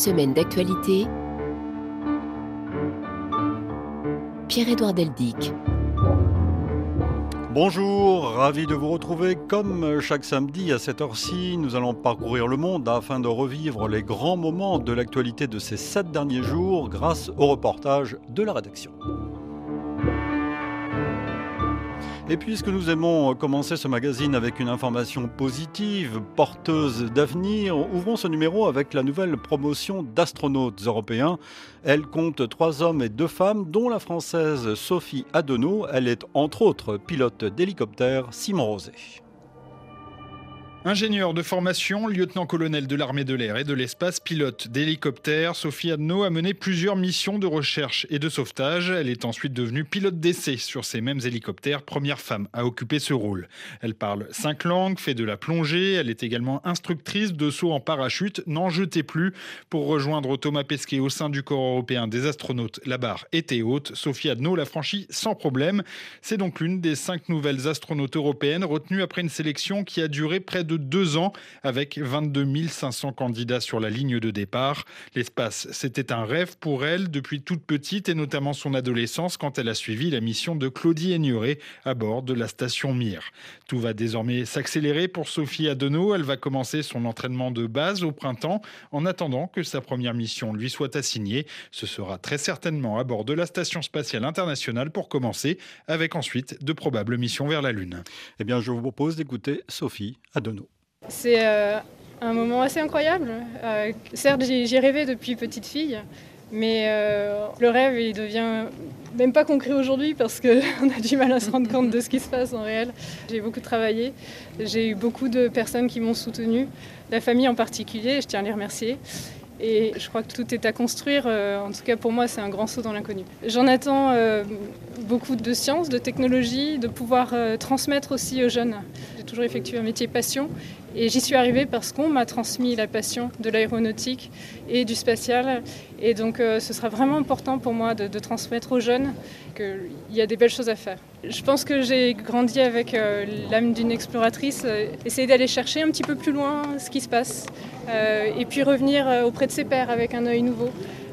semaine d'actualité. Pierre-Édouard Deldic. Bonjour, ravi de vous retrouver. Comme chaque samedi à cette heure-ci, nous allons parcourir le monde afin de revivre les grands moments de l'actualité de ces sept derniers jours grâce au reportage de la rédaction. Et puisque nous aimons commencer ce magazine avec une information positive, porteuse d'avenir, ouvrons ce numéro avec la nouvelle promotion d'astronautes européens. Elle compte trois hommes et deux femmes, dont la française Sophie Adenau. Elle est entre autres pilote d'hélicoptère Simon Rosé. Ingénieur de formation, lieutenant-colonel de l'armée de l'air et de l'espace, pilote d'hélicoptère, Sophie Adno a mené plusieurs missions de recherche et de sauvetage. Elle est ensuite devenue pilote d'essai sur ces mêmes hélicoptères, première femme à occuper ce rôle. Elle parle cinq langues, fait de la plongée, elle est également instructrice de saut en parachute. N'en jetez plus. Pour rejoindre Thomas Pesquet au sein du corps européen des astronautes, la barre était haute. Sophie Adno l'a franchie sans problème. C'est donc l'une des cinq nouvelles astronautes européennes retenues après une sélection qui a duré près de de deux ans avec 22 500 candidats sur la ligne de départ. L'espace, c'était un rêve pour elle depuis toute petite et notamment son adolescence quand elle a suivi la mission de Claudie Aigneret à bord de la station Mir. Tout va désormais s'accélérer pour Sophie Adenau. Elle va commencer son entraînement de base au printemps en attendant que sa première mission lui soit assignée. Ce sera très certainement à bord de la station spatiale internationale pour commencer avec ensuite de probables missions vers la Lune. Eh bien, je vous propose d'écouter Sophie Adenau. C'est euh, un moment assez incroyable. Euh, certes, j'y rêvé depuis petite fille, mais euh, le rêve, il devient même pas concret aujourd'hui parce qu'on a du mal à se rendre compte de ce qui se passe en réel. J'ai beaucoup travaillé, j'ai eu beaucoup de personnes qui m'ont soutenue, la famille en particulier, je tiens à les remercier. Et je crois que tout est à construire. En tout cas, pour moi, c'est un grand saut dans l'inconnu. J'en attends beaucoup de science, de technologie, de pouvoir transmettre aussi aux jeunes. Toujours effectué un métier passion et j'y suis arrivée parce qu'on m'a transmis la passion de l'aéronautique et du spatial. Et donc euh, ce sera vraiment important pour moi de, transmettre aux jeunes qu'il y a des belles choses à faire. Je pense que j'ai grandi avec euh, l'âme d'une exploratrice, euh, essayer d'aller chercher un petit peu plus loin ce qui se passe et puis revenir auprès de ses pairs avec un œil nouveau.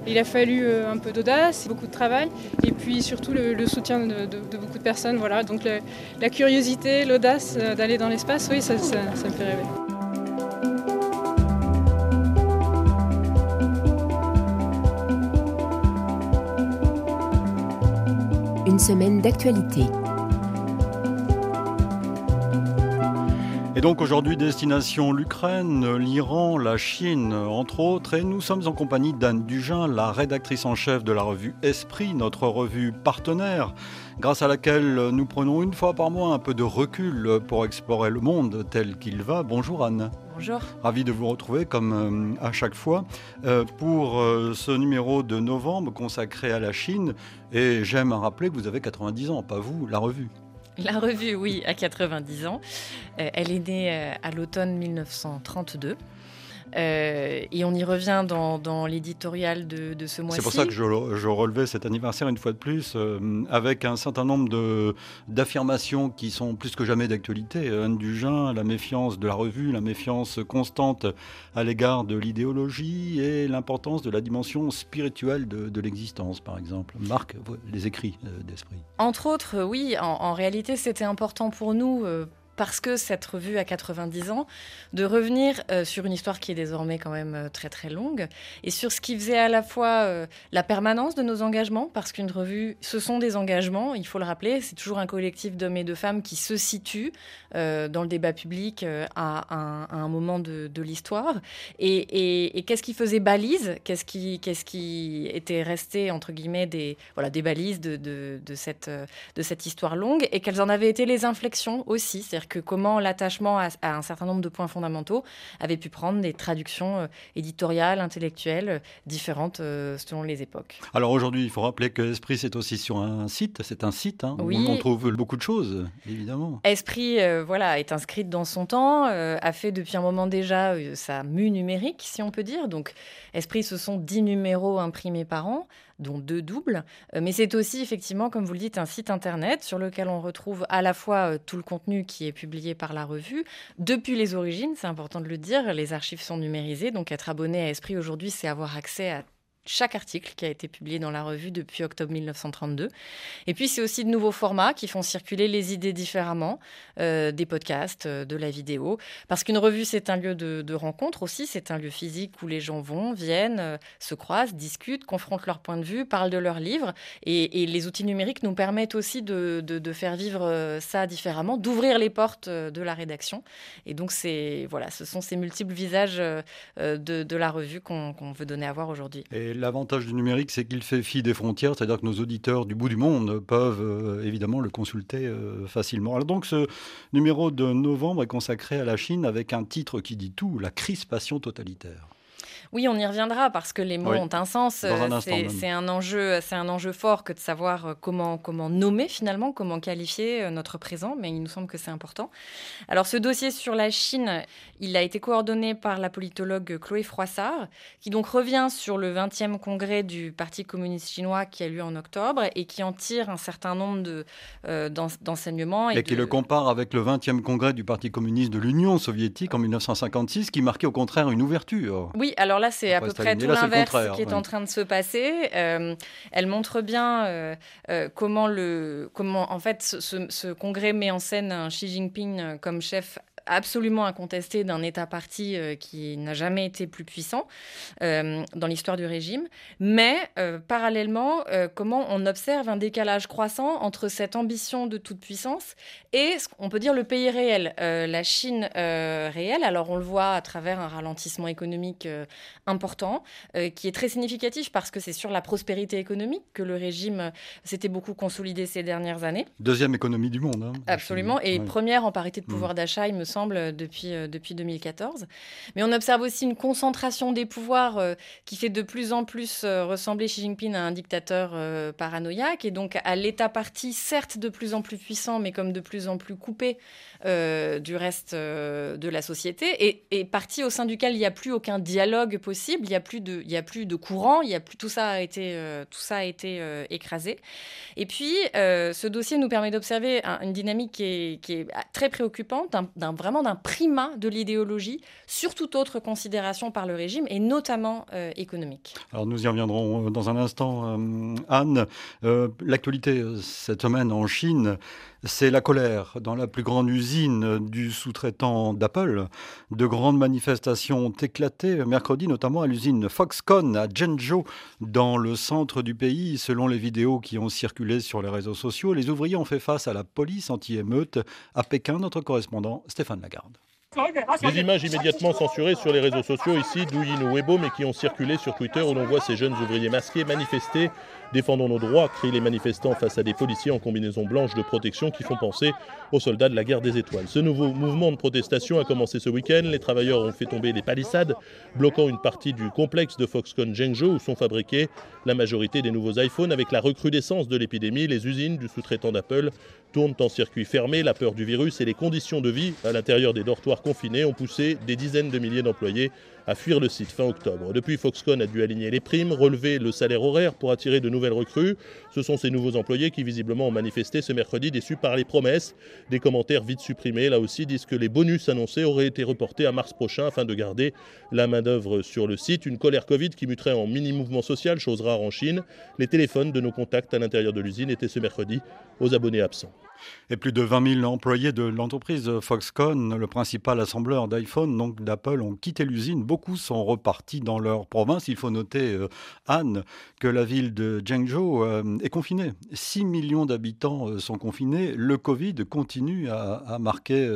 Il a fallu euh, un peu d'audace, beaucoup de travail et puis surtout le, soutien de, beaucoup de personnes. Voilà. Donc la curiosité, l'audace euh, d'aller dans l'espace, oui, ça, me fait rêver. Une semaine d'actualité. Et donc aujourd'hui, destination l'Ukraine, l'Iran, la Chine, entre autres. Et nous sommes en compagnie d'Anne Dugin, la rédactrice en chef de la revue Esprit, notre revue partenaire, grâce à laquelle nous prenons une fois par mois un peu de recul pour explorer le monde tel qu'il va. Bonjour Anne. Bonjour. Ravi de vous retrouver comme euh, à chaque fois euh, pour euh, ce numéro de novembre consacré à la Chine. Et j'aime rappeler que vous avez 90 ans, pas vous, la revue. La revue, oui, à 90 ans. Euh, elle est née euh, à l'automne 1932. Euh, et on y revient dans, l'éditorial de, ce mois-ci. C'est pour ça que je, relevais cet anniversaire une fois de plus, euh, avec un certain nombre d'affirmations qui sont plus que jamais d'actualité. Anne Dugin, la méfiance de la revue, la méfiance constante à l'égard de l'idéologie et l'importance de la dimension spirituelle de, l'existence, par exemple. Marc, les écrits euh, d'esprit. Entre autres, oui, en, en réalité, c'était important pour nous parce que cette revue a 90 ans, de revenir euh, sur une histoire qui est désormais quand même euh, très très longue, et sur ce qui faisait à la fois euh, la permanence de nos engagements, parce qu'une revue, ce sont des engagements, il faut le rappeler, c'est toujours un collectif d'hommes et de femmes qui se situent dans le débat public à, un, moment de, l'histoire, et, qu'est-ce qui faisait balise, qu'est-ce qui, était resté, entre guillemets, des, balises de cette, de cette histoire longue, et quelles en avaient été les inflexions aussi, c'est-à-dire que comment l'attachement à, un certain nombre de points fondamentaux avait pu prendre des traductions euh, éditoriales, intellectuelles euh, différentes euh, selon les époques. Alors aujourd'hui, il faut rappeler que Esprit, c'est aussi sur un site, c'est un site hein, où on trouve beaucoup de choses, évidemment. Esprit, voilà, est inscrite dans son temps, a fait depuis un moment déjà sa mue numérique, si on peut dire. Donc Esprit, ce sont dix numéros imprimés par an. Dont deux doubles. mais c'est aussi effectivement, comme vous le dites, un site internet sur lequel on retrouve à la fois tout le contenu qui est publié par la revue, depuis les origines, c'est important de le dire, les archives sont numérisées, donc être abonné à Esprit aujourd'hui, c'est avoir accès à chaque article qui a été publié dans la revue depuis octobre 1932. Et puis, c'est aussi de nouveaux formats qui font circuler les idées différemment, euh, des podcasts, euh, de la vidéo. Parce qu'une revue, c'est un lieu de, rencontre aussi, c'est un lieu physique où les gens vont, viennent, euh, se croisent, discutent, confrontent leurs points de vue, parlent de leurs livres. Et, les outils numériques nous permettent aussi de, faire vivre ça différemment, d'ouvrir les portes de la rédaction. Et donc, c'est voilà, ce sont ces multiples visages de, la revue qu'on veut donner à voir aujourd'hui l'avantage du numérique, c'est qu'il fait fi des frontières, c'est-à-dire que nos auditeurs du bout du monde peuvent euh, évidemment le consulter euh, facilement. Alors donc ce numéro de novembre est consacré à la Chine avec un titre qui dit tout, la crispation totalitaire. Oui, on y reviendra parce que les mots ont un sens. C'est un enjeu, c'est un enjeu fort que de savoir euh, comment comment nommer finalement, comment qualifier euh, notre présent. Mais il nous semble que c'est important. Alors ce dossier sur la Chine, il a été coordonné par la politologue Chloé Froissart, qui donc revient sur le 20e congrès du Parti communiste chinois qui a lieu en octobre et qui en tire un certain nombre de euh, d'enseignements. Et, qui le compare avec le 20e congrès du Parti communiste de l'Union soviétique en 1956, qui marquait au contraire une ouverture. Oui, alors alors là, c'est à peu près tout l'inverse qui est en train de se passer. Euh, elle montre bien euh, euh, comment, le, comment, en fait, ce, ce, congrès met en scène un Xi Jinping comme chef absolument incontesté d'un État-parti euh, qui n'a jamais été plus puissant euh, dans l'histoire du régime. Mais euh, parallèlement, comment on observe un décalage croissant entre cette ambition de toute puissance et, on peut dire, le pays réel, la Chine réelle. Alors on le voit à travers un ralentissement économique important, qui est très significatif parce que c'est sur la prospérité économique que le régime s'était beaucoup consolidé ces dernières années. Deuxième économie du monde. Hein, Absolument, et première en parité de pouvoir mmh. d'achat, il me semble depuis, euh, depuis 2014. Mais on observe aussi une concentration des pouvoirs euh, qui fait de plus en plus euh, ressembler Xi Jinping à un dictateur paranoïaque et donc à l'État parti, certes de plus en plus puissant, mais comme de plus en plus coupé du reste de la société et, parti au sein duquel il n'y a plus aucun dialogue possible, il n'y a, plus de, a plus de courant, y a plus, tout ça a été, tout ça a été écrasé. Et puis, ce dossier nous permet d'observer une dynamique qui est, qui est très préoccupante d'un vrai vraiment d'un primat de l'idéologie sur toute autre considération par le régime, et notamment euh, économique. Alors nous y reviendrons euh, dans un instant. Euh, Anne, l'actualité cette semaine en Chine, c'est la colère dans la plus grande usine du sous-traitant d'Apple. De grandes manifestations ont éclaté mercredi, notamment à l'usine Foxconn à Zhengzhou, dans le centre du pays. Selon les vidéos qui ont circulé sur les réseaux sociaux, les ouvriers ont fait face à la police anti-émeute. À Pékin, notre correspondant Stéphane Lagarde. Des images immédiatement censurées sur les réseaux sociaux ici, Douyin ou Weibo, mais qui ont circulé sur Twitter où l'on voit ces jeunes ouvriers masqués manifester Défendons nos droits, crient les manifestants face à des policiers en combinaison blanche de protection qui font penser aux soldats de la guerre des étoiles. Ce nouveau mouvement de protestation a commencé ce week-end. Les travailleurs ont fait tomber les palissades, bloquant une partie du complexe de Foxconn Zhengzhou où sont fabriqués la majorité des nouveaux iPhones. Avec la recrudescence de l'épidémie, les usines du sous-traitant d'Apple tournent en circuit fermé. La peur du virus et les conditions de vie à l'intérieur des dortoirs confinés ont poussé des dizaines de milliers d'employés à fuir le site fin octobre. Depuis, Foxconn a dû aligner les primes, relever le salaire horaire pour attirer de nouvelles recrues. Ce sont ces nouveaux employés qui visiblement ont manifesté ce mercredi déçus par les promesses. Des commentaires vite supprimés, là aussi, disent que les bonus annoncés auraient été reportés à mars prochain afin de garder la main-d'œuvre sur le site. Une colère Covid qui muterait en mini-mouvement social, chose rare en Chine. Les téléphones de nos contacts à l'intérieur de l'usine étaient ce mercredi aux abonnés absents. Et plus de 20 000 employés de l'entreprise Foxconn, le principal assembleur d'iPhone, donc d'Apple, ont quitté l'usine. Beaucoup sont repartis dans leur province. Il faut noter, euh, Anne, que la ville de Zhengzhou euh, est confinée. 6 millions d'habitants euh, sont confinés. Le Covid continue à, marquer,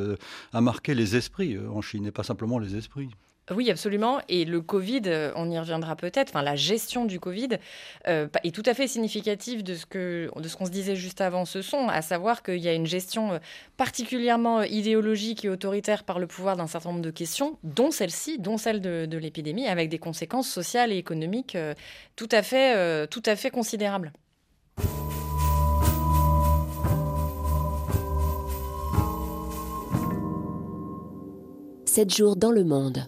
à marquer les esprits en Chine, et pas simplement les esprits. Oui, absolument. Et le Covid, euh, on y reviendra peut-être, la gestion du Covid euh, est tout à fait significative de ce que de qu'on se disait juste avant ce son, à savoir qu'il y a une gestion euh, particulièrement idéologique et autoritaire par le pouvoir d'un certain nombre de questions, dont celle-ci, dont celle de, l'épidémie, avec des conséquences sociales et économiques tout à fait, tout à fait considérables. Sept jours dans le monde.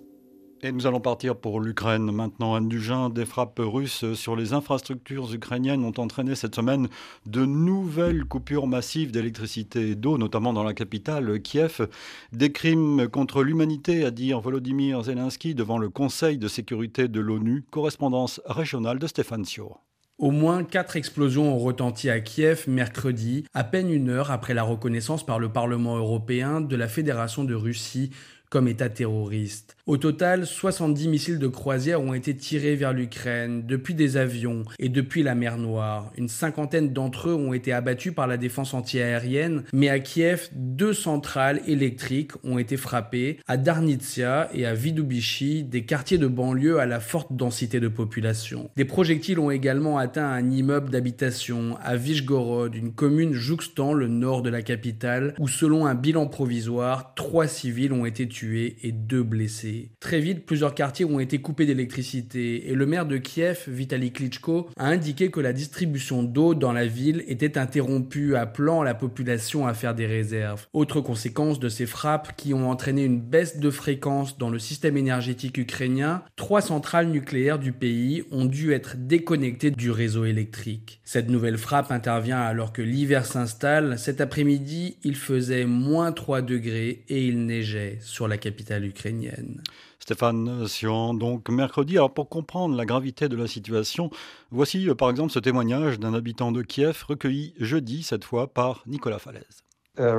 Et nous allons partir pour l'Ukraine maintenant. Anne Dugin, des frappes russes sur les infrastructures ukrainiennes ont entraîné cette semaine de nouvelles coupures massives d'électricité et d'eau, notamment dans la capitale, Kiev. Des crimes contre l'humanité, a dit Volodymyr Zelensky devant le Conseil de sécurité de l'ONU. Correspondance régionale de Stéphane Sio. Au moins quatre explosions ont retenti à Kiev mercredi, à peine une heure après la reconnaissance par le Parlement européen de la Fédération de Russie comme État terroriste. Au total, 70 missiles de croisière ont été tirés vers l'Ukraine depuis des avions et depuis la mer Noire. Une cinquantaine d'entre eux ont été abattus par la défense antiaérienne, mais à Kiev, deux centrales électriques ont été frappées, à Darnitsia et à Vidubishi, des quartiers de banlieue à la forte densité de population. Des projectiles ont également atteint un immeuble d'habitation à Vishgorod, une commune jouxtant le nord de la capitale, où selon un bilan provisoire, trois civils ont été tués et deux blessés. Très vite, plusieurs quartiers ont été coupés d'électricité et le maire de Kiev, Vitaly Klitschko, a indiqué que la distribution d'eau dans la ville était interrompue, appelant la population à faire des réserves. Autre conséquence de ces frappes qui ont entraîné une baisse de fréquence dans le système énergétique ukrainien, trois centrales nucléaires du pays ont dû être déconnectées du réseau électrique. Cette nouvelle frappe intervient alors que l'hiver s'installe. Cet après-midi, il faisait moins 3 degrés et il neigeait sur la capitale ukrainienne. Stéphane Sion, donc mercredi. Alors pour comprendre la gravité de la situation, voici euh, par exemple ce témoignage d'un habitant de Kiev recueilli jeudi cette fois par Nicolas Falaise. Uh,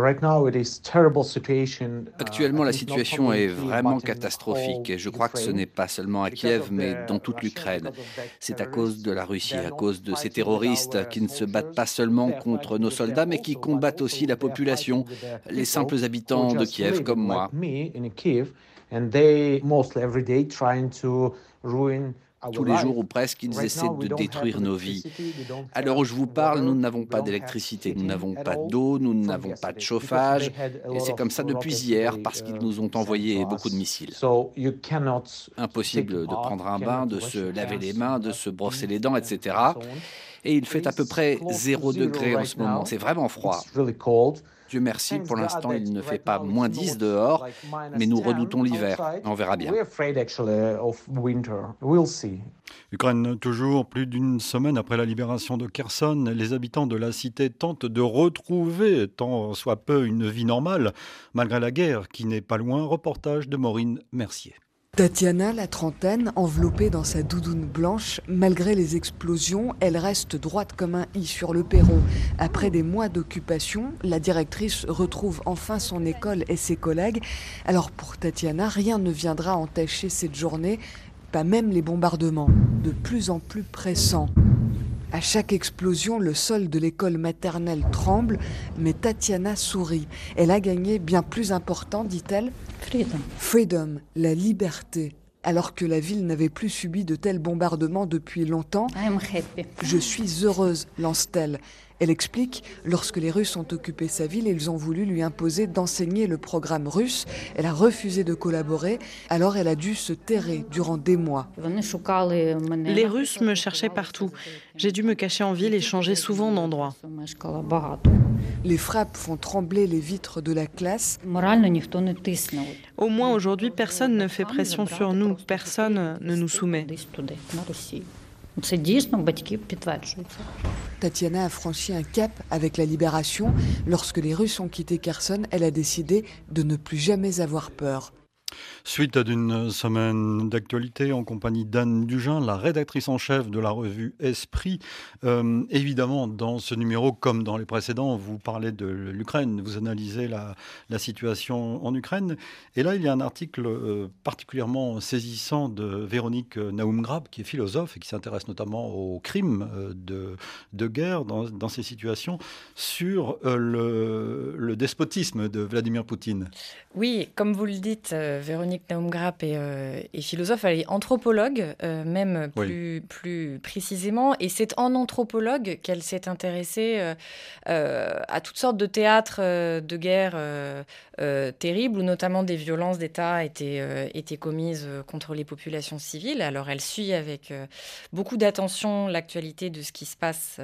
Actuellement, la situation est vraiment catastrophique et je crois que ce n'est pas seulement à Kiev, mais dans toute l'Ukraine. C'est à cause de la Russie, à cause de ces terroristes qui ne se battent pas seulement contre nos soldats, mais qui combattent aussi la population, les simples habitants de Kiev comme moi tous les jours ou presque, ils essaient de détruire nos vies. À l'heure où je vous parle, nous n'avons pas d'électricité, nous n'avons pas d'eau, nous n'avons pas de chauffage. Et c'est comme ça depuis hier parce qu'ils nous ont envoyé beaucoup de missiles. Impossible de prendre un bain, de se laver les mains, de se brosser les dents, etc. Et il fait à peu près 0 degré en ce moment. C'est vraiment froid. Dieu merci, pour l'instant, il ne fait pas moins 10 dehors, mais nous redoutons l'hiver. On verra bien. Ukraine, toujours plus d'une semaine après la libération de Kherson, les habitants de la cité tentent de retrouver, tant soit peu, une vie normale, malgré la guerre qui n'est pas loin. Reportage de Maureen Mercier. Tatiana, la trentaine, enveloppée dans sa doudoune blanche, malgré les explosions, elle reste droite comme un i sur le perron. Après des mois d'occupation, la directrice retrouve enfin son école et ses collègues. Alors pour Tatiana, rien ne viendra entacher cette journée, pas même les bombardements, de plus en plus pressants. À chaque explosion, le sol de l'école maternelle tremble, mais Tatiana sourit. Elle a gagné bien plus important, dit-elle. Freedom. Freedom, la liberté. Alors que la ville n'avait plus subi de tels bombardements depuis longtemps. Je suis heureuse, lance-t-elle. Elle explique, lorsque les Russes ont occupé sa ville, ils ont voulu lui imposer d'enseigner le programme russe. Elle a refusé de collaborer, alors elle a dû se terrer durant des mois. Les Russes me cherchaient partout. J'ai dû me cacher en ville et changer souvent d'endroit. Les frappes font trembler les vitres de la classe. Au moins aujourd'hui, personne ne fait pression sur nous, personne ne nous soumet. Tatiana a franchi un cap avec la libération. Lorsque les Russes ont quitté Kherson, elle a décidé de ne plus jamais avoir peur. Suite d'une semaine d'actualité en compagnie d'Anne Dugin, la rédactrice en chef de la revue Esprit. Euh, évidemment, dans ce numéro, comme dans les précédents, vous parlez de l'Ukraine, vous analysez la, situation en Ukraine. Et là, il y a un article euh, particulièrement saisissant de Véronique Naumgrab, qui est philosophe et qui s'intéresse notamment aux crimes euh, de, guerre dans, dans, ces situations, sur le, le despotisme de Vladimir Poutine. Oui, comme vous le dites, Véronique Naumgrap est, euh, est, philosophe, elle est anthropologue, euh, même plus, plus précisément. Et c'est en anthropologue qu'elle s'est intéressée euh, à toutes sortes de théâtres de guerre terribles, où notamment des violences d'État étaient, étaient commises contre les populations civiles. Alors elle suit avec beaucoup d'attention l'actualité de ce qui se passe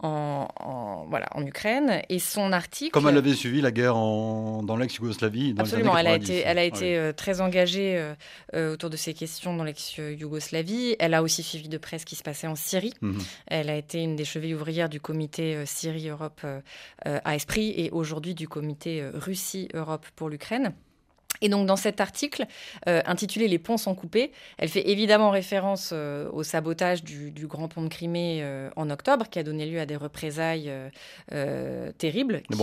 en, voilà, en Ukraine. Et son article. Comme elle avait suivi la guerre en, dans l'ex-Yougoslavie. Absolument, elle a été, elle a été euh, très engagée euh, euh, autour de ces questions dans l'ex-Yougoslavie. Elle a aussi suivi de près ce qui se passait en Syrie. Mhm. Elle a été une des chevilles ouvrières du comité Syrie-Europe à Esprit et aujourd'hui du comité Russie-Europe pour l'Ukraine. Et donc dans cet article euh, intitulé Les ponts sont coupés, elle fait évidemment référence euh, au sabotage du, grand pont de Crimée euh, en octobre, qui a donné lieu à des représailles terribles qui,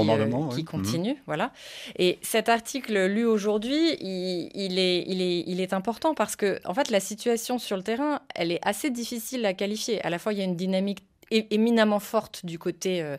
qui continuent. Voilà. Et cet article lu aujourd'hui, il, il, est, il, est, il est important parce que en fait la situation sur le terrain, elle est assez difficile à qualifier. À la fois il y a une dynamique éminemment forte du côté euh,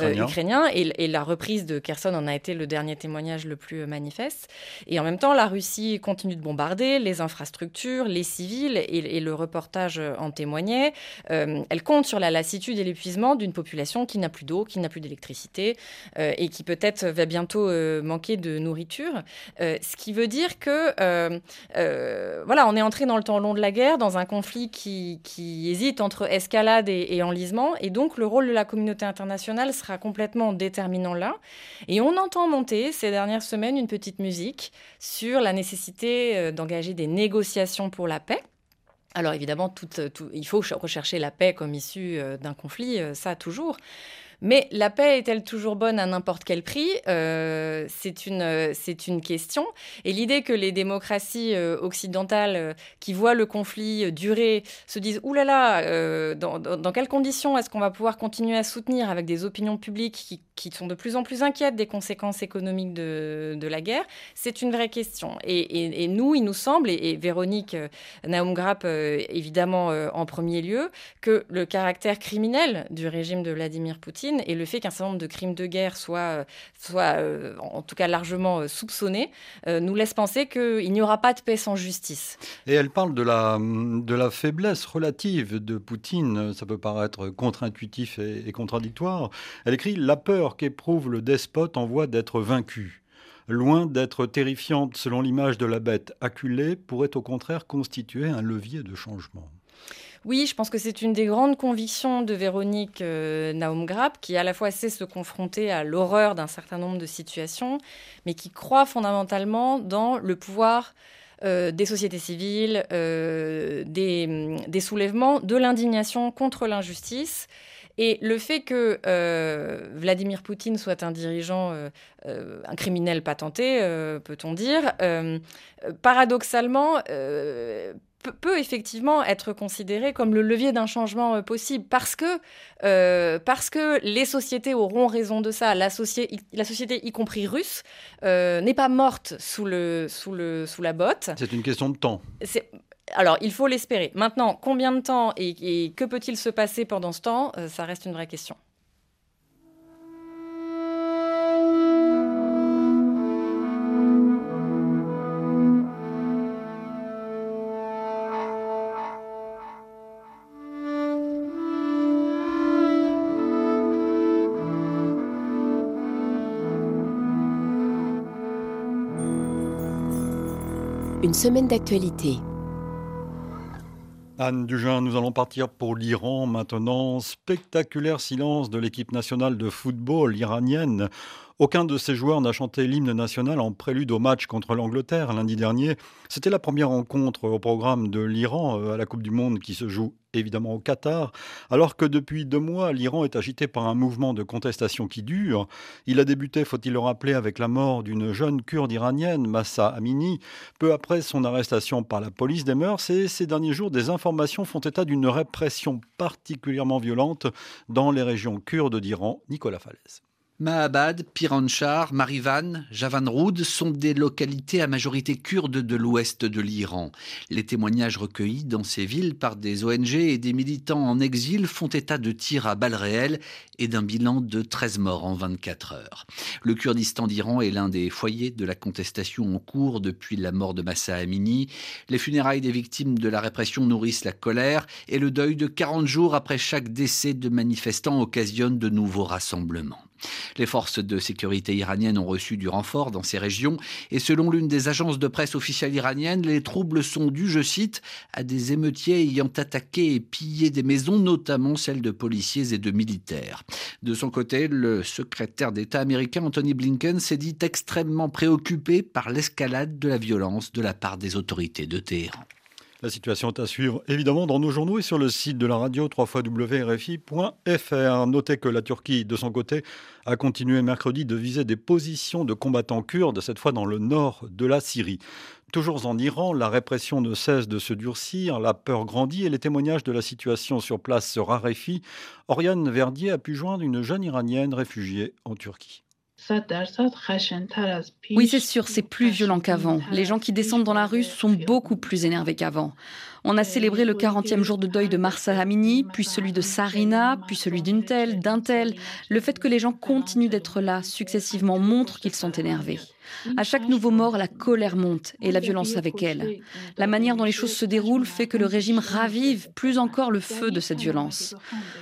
euh, ukrainien, et, la reprise de Kherson en a été le dernier témoignage le plus euh, manifeste. Et en même temps, la Russie continue de bombarder les infrastructures, les civils, et, le reportage en témoignait. elle compte sur la lassitude et l'épuisement d'une population qui n'a plus d'eau, qui n'a plus d'électricité, et qui peut-être va bientôt manquer de nourriture. ce qui veut dire que, voilà, on est entré dans le temps long de la guerre, dans un conflit qui, hésite entre escalade et, et enlisement et donc, le rôle de la communauté internationale sera complètement déterminant là. Et on entend monter ces dernières semaines une petite musique sur la nécessité euh, d'engager des négociations pour la paix. Alors évidemment, il faut rechercher la paix comme issue euh, d'un conflit, euh, ça toujours. Mais la paix est-elle toujours bonne à n'importe quel prix? Euh, C'est une, c'est une question. Et l'idée que les démocraties euh, occidentales euh, qui voient le conflit durer se disent Ouh là là, dans, dans, quelles conditions est-ce qu'on va pouvoir continuer à soutenir avec des opinions publiques qui, qui, sont de plus en plus inquiètes des conséquences économiques de, de la guerre? C'est une vraie question. Et, et, nous, il nous semble, et, Véronique Naum Grapp évidemment en premier lieu, que le caractère criminel du régime de Vladimir Poutine et le fait qu'un certain nombre de crimes de guerre soient, soient euh, en tout cas largement euh, soupçonnés euh, nous laisse penser qu'il n'y aura pas de paix sans justice. Et elle parle de la, de la faiblesse relative de Poutine. Ça peut paraître contre-intuitif et, contradictoire. Elle écrit La peur qu'éprouve le despote en voie d'être vaincu loin d'être terrifiante selon l'image de la bête acculée, pourrait au contraire constituer un levier de changement. Oui, je pense que c'est une des grandes convictions de Véronique euh, Naum Grapp, qui à la fois sait se confronter à l'horreur d'un certain nombre de situations, mais qui croit fondamentalement dans le pouvoir euh, des sociétés civiles, euh, des, soulèvements, de l'indignation contre l'injustice. Et le fait que Vladimir Poutine soit un dirigeant, un criminel patenté, peut-on dire, paradoxalement, peut effectivement être considéré comme le levier d'un changement euh, possible parce que, euh, parce que les sociétés auront raison de ça. La, la société, y compris russe, euh, n'est pas morte sous, le, sous, le, sous la botte. C'est une question de temps. Alors, il faut l'espérer. Maintenant, combien de temps et, et que peut-il se passer pendant ce temps? Ça reste une vraie question. Une semaine d'actualité. Anne Dugin, nous allons partir pour l'Iran maintenant. Spectaculaire silence de l'équipe nationale de football iranienne aucun de ces joueurs n'a chanté l'hymne national en prélude au match contre l'Angleterre lundi dernier. C'était la première rencontre au programme de l'Iran euh, à la Coupe du Monde qui se joue évidemment au Qatar, alors que depuis deux mois, l'Iran est agité par un mouvement de contestation qui dure. Il a débuté, faut-il le rappeler, avec la mort d'une jeune kurde iranienne, Massa Amini, peu après son arrestation par la police des mœurs, et ces derniers jours, des informations font état d'une répression particulièrement violente dans les régions kurdes d'Iran. Nicolas Falaise. Mahabad, Piranchar, Marivan, Javanroud sont des localités à majorité kurde de l'ouest de l'Iran. Les témoignages recueillis dans ces villes par des ONG et des militants en exil font état de tirs à balles réelles et d'un bilan de 13 morts en 24 heures. Le Kurdistan d'Iran est l'un des foyers de la contestation en cours depuis la mort de Massa Amini. Les funérailles des victimes de la répression nourrissent la colère et le deuil de 40 jours après chaque décès de manifestants occasionne de nouveaux rassemblements. Les forces de sécurité iraniennes ont reçu du renfort dans ces régions et selon l'une des agences de presse officielles iraniennes, les troubles sont dus, je cite, à des émeutiers ayant attaqué et pillé des maisons, notamment celles de policiers et de militaires. De son côté, le secrétaire d'État américain Anthony Blinken s'est dit extrêmement préoccupé par l'escalade de la violence de la part des autorités de Téhéran. La situation est à suivre évidemment dans nos journaux et sur le site de la radio www.rfi.fr. Notez que la Turquie, de son côté, a continué mercredi de viser des positions de combattants kurdes, cette fois dans le nord de la Syrie. Toujours en Iran, la répression ne cesse de se durcir, la peur grandit et les témoignages de la situation sur place se raréfient. Oriane Verdier a pu joindre une jeune iranienne réfugiée en Turquie. Oui, c'est sûr, c'est plus violent qu'avant. Les gens qui descendent dans la rue sont beaucoup plus énervés qu'avant. On a célébré le 40e jour de deuil de Marsa Hamini, puis celui de Sarina, puis celui d'une telle, d'un tel. Le fait que les gens continuent d'être là successivement montre qu'ils sont énervés. À chaque nouveau mort, la colère monte et la violence avec elle. La manière dont les choses se déroulent fait que le régime ravive plus encore le feu de cette violence.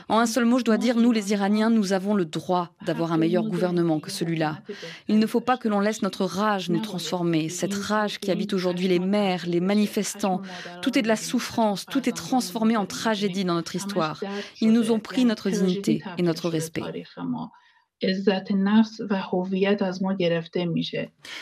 En un seul mot, je dois dire, nous les Iraniens, nous avons le droit d'avoir un meilleur gouvernement que celui-là. Il ne faut pas que l'on laisse notre rage nous transformer, cette rage qui habite aujourd'hui les maires, les manifestants. Tout est de la souffrance, tout est transformé en tragédie dans notre histoire. Ils nous ont pris notre dignité et notre respect.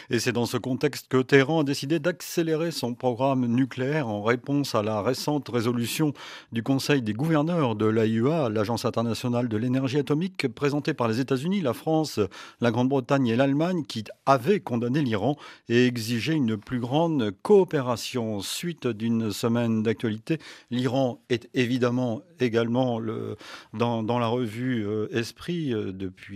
Et c'est dans ce contexte que Téhéran a décidé d'accélérer son programme nucléaire en réponse à la récente résolution du Conseil des gouverneurs de l'AIEA, l'Agence internationale de l'énergie atomique, présentée par les États-Unis, la France, la Grande-Bretagne et l'Allemagne, qui avaient condamné l'Iran et exigé une plus grande coopération. Suite d'une semaine d'actualité, l'Iran est évidemment également le, dans, dans, la revue euh, Esprit euh,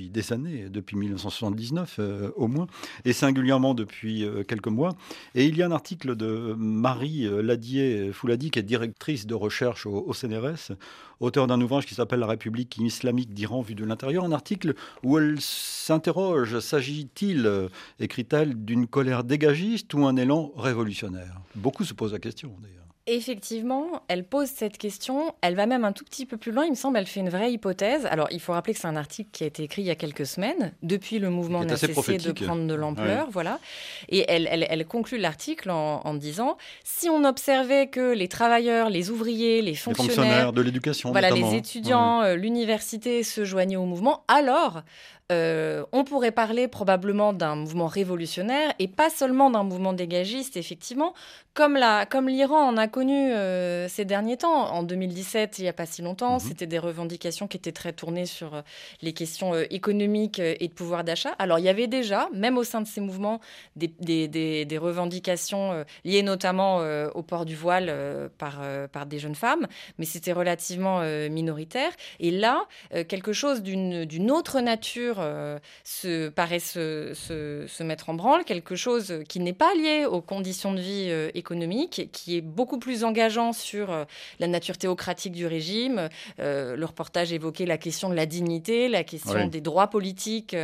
des années, depuis 1979 euh, au moins, et singulièrement depuis euh, quelques mois. Et il y a un article de Marie euh, Ladier-Fouladi, qui est directrice de recherche au, CNRS, auteur d'un ouvrage qui s'appelle La République islamique d'Iran vue de l'intérieur, un article où elle s'interroge, s'agit-il, écrit-elle, d'une colère dégagiste ou un élan révolutionnaire? Beaucoup se posent la question d'ailleurs. Effectivement, elle pose cette question. Elle va même un tout petit peu plus loin. Il me semble, elle fait une vraie hypothèse. Alors, il faut rappeler que c'est un article qui a été écrit il y a quelques semaines. Depuis, le mouvement n'a cessé de prendre de l'ampleur. Voilà. Et elle, elle, conclut l'article en, disant si on observait que les travailleurs, les ouvriers, les fonctionnaires, de l'éducation, voilà, les étudiants, euh, l'université se joignaient au mouvement, alors euh, on pourrait parler probablement d'un mouvement révolutionnaire et pas seulement d'un mouvement dégagiste, effectivement, comme l'Iran en a connu euh, ces derniers temps. En 2017, il n'y a pas si longtemps, mhm. c'était des revendications qui étaient très tournées sur euh, les questions économiques et de pouvoir d'achat. Alors, il y avait déjà, même au sein de ces mouvements, des, des revendications liées notamment au port du voile par, par des jeunes femmes, mais c'était relativement minoritaire. Et là, quelque chose d'une autre nature euh, se, paraît se, se, mettre en branle, quelque chose qui n'est pas lié aux conditions de vie euh, économiques, qui est beaucoup plus engageant sur euh, la nature théocratique du régime. le reportage évoquait la question de la dignité, la question des droits politiques.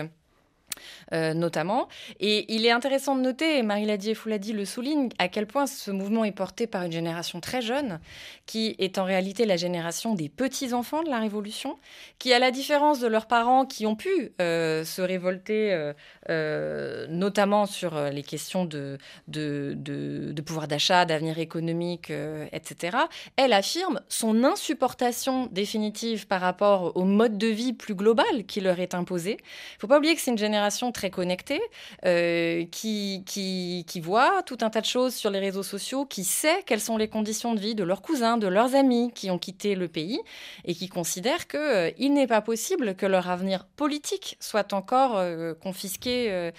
Euh, notamment. Et il est intéressant de noter, et Marie Ladier Fouladi le souligne, à quel point ce mouvement est porté par une génération très jeune, qui est en réalité la génération des petits-enfants de la Révolution, qui, à la différence de leurs parents qui ont pu euh, se révolter, euh, notamment sur les questions de, de, de pouvoir d'achat, d'avenir économique, etc., elle affirme son insupportation définitive par rapport au mode de vie plus global qui leur est imposé. Il ne faut pas oublier que c'est une génération très connectée, euh, qui, qui, qui, voit tout un tas de choses sur les réseaux sociaux, qui sait quelles sont les conditions de vie de leurs cousins, de leurs amis qui ont quitté le pays et qui considèrent qu'il euh, il n'est pas possible que leur avenir politique soit encore euh, confisqué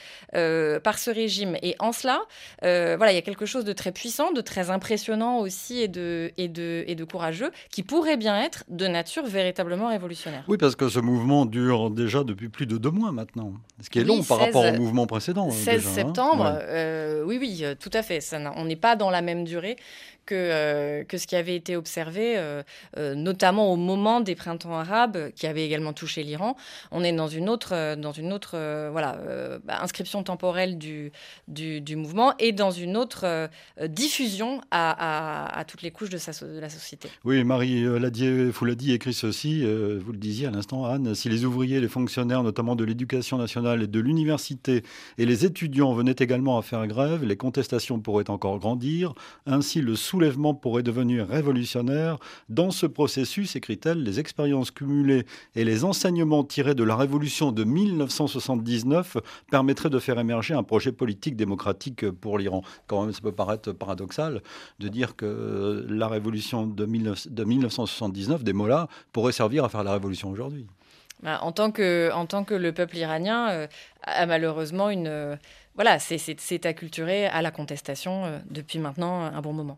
par ce régime. Et en cela, voilà, il y a quelque chose de très puissant, de très impressionnant aussi et de, et de, et de courageux qui pourrait bien être de nature véritablement révolutionnaire. Oui, parce que ce mouvement dure déjà depuis plus de deux mois maintenant, ce qui est long par rapport au mouvement précédent. 16 hein, hein. septembre, euh, oui, oui, euh, tout à fait. Ça, on n'est pas dans la même durée que, que ce qui avait été observé, notamment au moment des printemps arabes, qui avaient également touché l'Iran. On est dans une autre, dans une autre voilà, bah, inscription temporelle du, du, mouvement et dans une autre diffusion à, toutes les couches de, la société. Oui, Marie Ladier, vous l'a dit, écrit ceci, vous le disiez à l'instant, Anne, si les ouvriers, les fonctionnaires, notamment de l'éducation nationale et de l'université, et les étudiants venaient également à faire grève, les contestations pourraient encore grandir, ainsi le soulèvement pourrait devenir révolutionnaire. Dans ce processus, écrit-elle, les expériences cumulées et les enseignements tirés de la révolution de 1979 permettraient de faire émerger un projet politique démocratique pour l'Iran. Quand même, ça peut paraître paradoxal de dire que la révolution de, 1979, des mots-là, pourrait servir à faire la révolution aujourd'hui. Bah, en, tant que, en tant que le peuple iranien euh, a malheureusement une... Euh, voilà, c'est acculturé à la contestation euh, depuis maintenant un bon moment.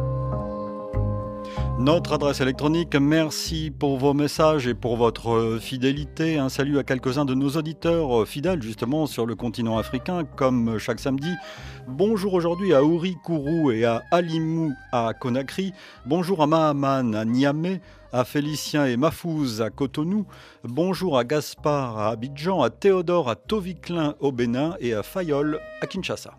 Notre adresse électronique, merci pour vos messages et pour votre fidélité. Un salut à quelques-uns de nos auditeurs fidèles justement sur le continent africain, comme chaque samedi. Bonjour aujourd'hui à Ouri Kourou et à Alimou à Conakry. Bonjour à Mahaman à Niamey à Félicien et Mafouz à Cotonou, bonjour à Gaspard à Abidjan, à Théodore à Toviclin au Bénin et à Fayol à Kinshasa.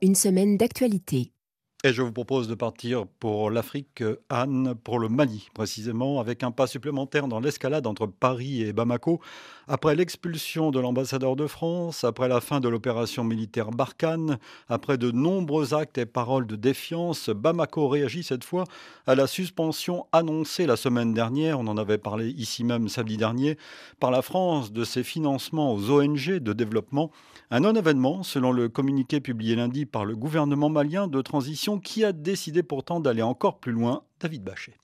Une semaine d'actualité. Et je vous propose de partir pour l'Afrique, Anne, pour le Mali précisément, avec un pas supplémentaire dans l'escalade entre Paris et Bamako. Après l'expulsion de l'ambassadeur de France, après la fin de l'opération militaire Barkhane, après de nombreux actes et paroles de défiance, Bamako réagit cette fois à la suspension annoncée la semaine dernière, on en avait parlé ici même samedi dernier, par la France de ses financements aux ONG de développement. Un non-événement, selon le communiqué publié lundi par le gouvernement malien de transition qui a décidé pourtant d'aller encore plus loin, David Bachet.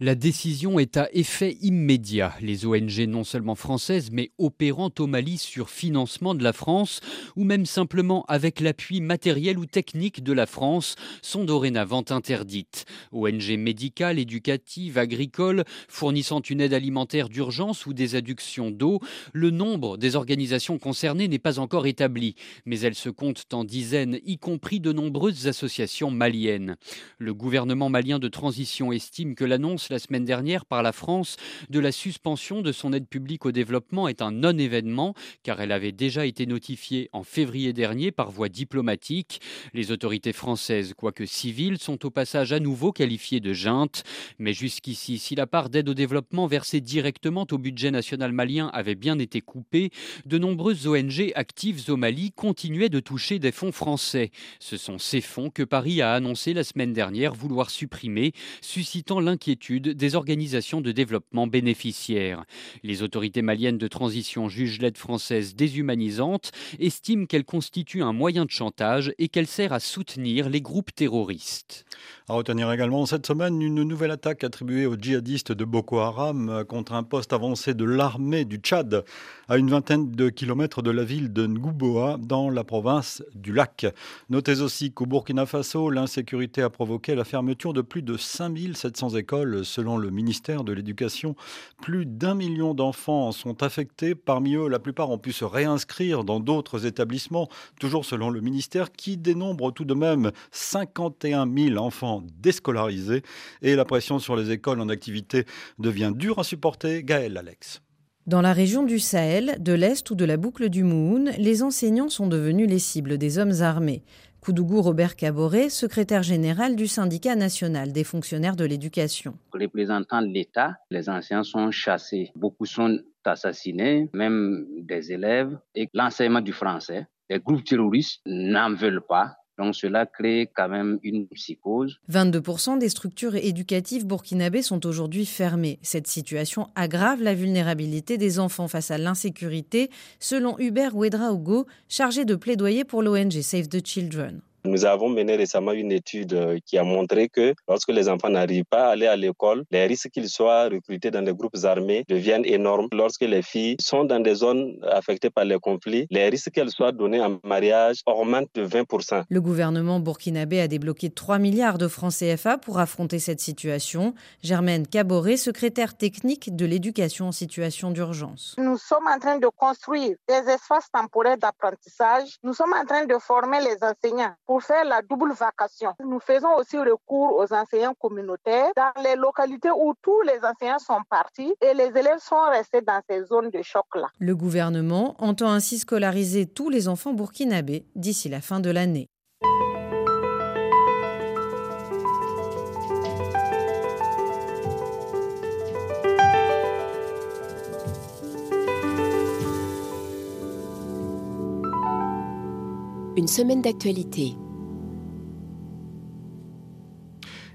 La décision est à effet immédiat. Les ONG non seulement françaises, mais opérant au Mali sur financement de la France, ou même simplement avec l'appui matériel ou technique de la France, sont dorénavant interdites. ONG médicales, éducatives, agricoles, fournissant une aide alimentaire d'urgence ou des adductions d'eau, le nombre des organisations concernées n'est pas encore établi, mais elles se comptent en dizaines, y compris de nombreuses associations maliennes. Le gouvernement malien de transition estime que l'annonce la semaine dernière par la France de la suspension de son aide publique au développement est un non-événement, car elle avait déjà été notifiée en février dernier par voie diplomatique. Les autorités françaises, quoique civiles, sont au passage à nouveau qualifiées de junte. Mais jusqu'ici, si la part d'aide au développement versée directement au budget national malien avait bien été coupée, de nombreuses ONG actives au Mali continuaient de toucher des fonds français. Ce sont ces fonds que Paris a annoncé la semaine dernière vouloir supprimer, suscitant l'inquiétude des organisations de développement bénéficiaires. Les autorités maliennes de transition jugent l'aide française déshumanisante, estiment qu'elle constitue un moyen de chantage et qu'elle sert à soutenir les groupes terroristes. À retenir également cette semaine une nouvelle attaque attribuée aux djihadistes de Boko Haram contre un poste avancé de l'armée du Tchad à une vingtaine de kilomètres de la ville de Ngouboa dans la province du Lac. Notez aussi qu'au Burkina Faso, l'insécurité a provoqué la fermeture de plus de 5700 écoles selon le ministère de l'Éducation. Plus d'un million d'enfants sont affectés. Parmi eux, la plupart ont pu se réinscrire dans d'autres établissements, toujours selon le ministère, qui dénombre tout de même 51 000 enfants déscolarisés. Et la pression sur les écoles en activité devient dure à supporter. Gaël Alex. Dans la région du Sahel, de l'Est ou de la boucle du Moun, les enseignants sont devenus les cibles des hommes armés. Koudougou Robert Caboret, secrétaire général du syndicat national des fonctionnaires de l'éducation. Représentant l'État, les enseignants sont chassés. Beaucoup sont assassiné, même des élèves, et l'enseignement du français. Les groupes terroristes n'en veulent pas. Donc cela crée quand même une psychose. 22% des structures éducatives burkinabées sont aujourd'hui fermées. Cette situation aggrave la vulnérabilité des enfants face à l'insécurité, selon Hubert Ouedraogo, chargé de plaidoyer pour l'ONG Save the Children. Nous avons mené récemment une étude euh, qui a montré que lorsque les enfants n'arrivent pas à aller à l'école, les risques qu'ils soient recrutés dans des groupes armés deviennent énormes. Lorsque les filles sont dans des zones affectées par les conflits, les risques qu'elles soient données en mariage augmentent de 20%. Le gouvernement burkinabé a débloqué 3 milliards de francs CFA pour affronter cette situation. Germaine Caboret, secrétaire technique de l'éducation en situation d'urgence. Nous sommes en train de construire des espaces temporaires d'apprentissage. Nous sommes en train de former les enseignants pour faire la double vacation. Nous faisons aussi recours aux enseignants communautaires dans les localités où tous les enseignants sont partis et les élèves sont restés dans ces zones de choc-là. Le gouvernement entend ainsi scolariser tous les enfants burkinabés d'ici la fin de l'année. Une semaine d'actualité.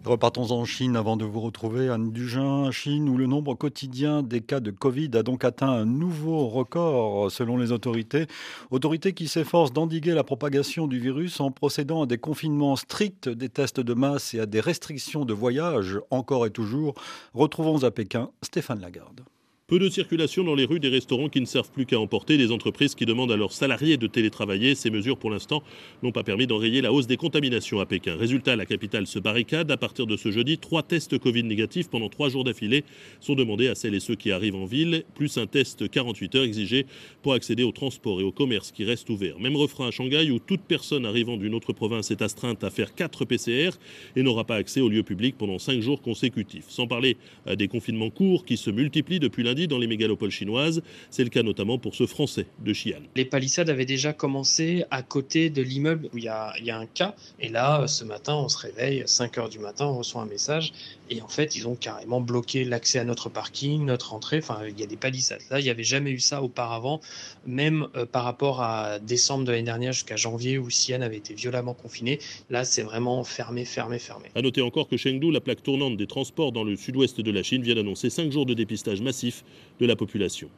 Repartons en Chine avant de vous retrouver, Anne Dugin, Chine, où le nombre quotidien des cas de Covid a donc atteint un nouveau record selon les autorités. Autorités qui s'efforcent d'endiguer la propagation du virus en procédant à des confinements stricts, des tests de masse et à des restrictions de voyage, encore et toujours. Retrouvons à Pékin Stéphane Lagarde. Peu de circulation dans les rues des restaurants qui ne servent plus qu'à emporter, des entreprises qui demandent à leurs salariés de télétravailler. Ces mesures, pour l'instant, n'ont pas permis d'enrayer la hausse des contaminations à Pékin. Résultat, la capitale se barricade. À partir de ce jeudi, trois tests Covid négatifs pendant trois jours d'affilée sont demandés à celles et ceux qui arrivent en ville, plus un test 48 heures exigé pour accéder au transport et au commerce qui restent ouverts. Même refrain à Shanghai où toute personne arrivant d'une autre province est astreinte à faire 4 PCR et n'aura pas accès aux lieux publics pendant 5 jours consécutifs. Sans parler euh, des confinements courts qui se multiplient depuis lundi dans les mégalopoles chinoises. C'est le cas notamment pour ce Français de Xi'an. Les palissades avaient déjà commencé à côté de l'immeuble où il y, a, un cas. Et là, ce matin, on se réveille, 5 heures du matin, on reçoit un message. Et en fait, ils ont carrément bloqué l'accès à notre parking, notre entrée. Enfin, il y a des palissades. Là, il n'y avait jamais eu ça auparavant, même euh, par rapport à décembre de l'année dernière jusqu'à janvier où Xi'an avait été violemment confiné. Là, c'est vraiment fermé, fermé, fermé. À noter encore que Chengdu, la plaque tournante des transports dans le sud-ouest de la Chine, vient d'annoncer 5 jours de dépistage massif de la population.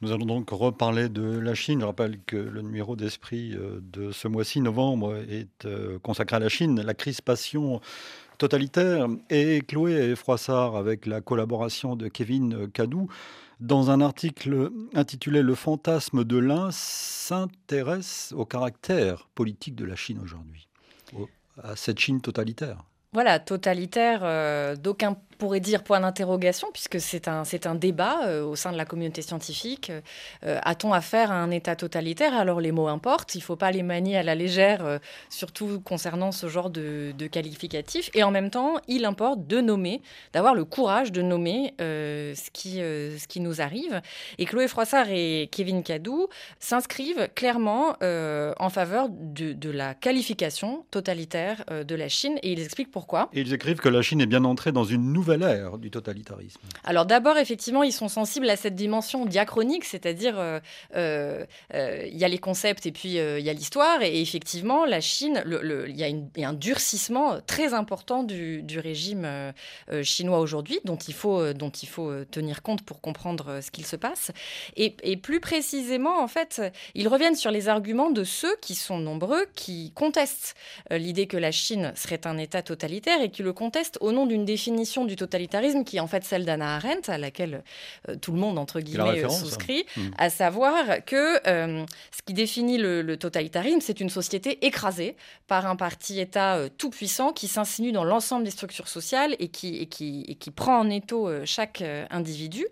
Nous allons donc reparler de la Chine. Je rappelle que le numéro d'esprit euh, de ce mois-ci, novembre, est euh, consacré à la Chine, la crispation totalitaire. Et Chloé Froissart, avec la collaboration de Kevin Cadou, dans un article intitulé Le fantasme de l'un, s'intéresse au caractère politique de la Chine aujourd'hui, à cette Chine totalitaire. Voilà, totalitaire, euh, d'aucun pourrait dire point d'interrogation, puisque c'est un, c'est un débat euh, au sein de la communauté scientifique. Euh, a-t-on affaire à un État totalitaire? Alors les mots importent, il ne faut pas les manier à la légère, euh, surtout concernant ce genre de, de qualificatif. Et en même temps, il importe de nommer, d'avoir le courage de nommer ce, qui, ce qui nous arrive. Et Chloé Froissart et Kevin Cadou s'inscrivent clairement en faveur de, de, la qualification totalitaire de la Chine, et ils expliquent pourquoi. Et ils écrivent que la Chine est bien entrée dans une nouvelle ère du totalitarisme Alors d'abord, effectivement, ils sont sensibles à cette dimension diachronique, c'est-à-dire euh, euh, euh, il y a les concepts et puis il y a l'histoire. Et, effectivement, la Chine, il y, a un durcissement très important du, régime chinois aujourd'hui, dont, il faut, dont il faut tenir compte pour comprendre ce qu'il se passe. Et, et plus précisément, en fait, ils reviennent sur les arguments de ceux qui sont nombreux, qui contestent l'idée que la Chine serait un État totalitaire et qui le contestent au nom d'une définition du totalitarisme, qui est en fait celle d'Anna Arendt, à laquelle euh, tout le monde, entre guillemets, euh, souscrit, mmh. à savoir que euh, ce qui définit le, totalitarisme, c'est une société écrasée par un parti-État tout-puissant qui s'insinue dans l'ensemble des structures sociales et qui, et qui, et qui prend en étau chaque individu.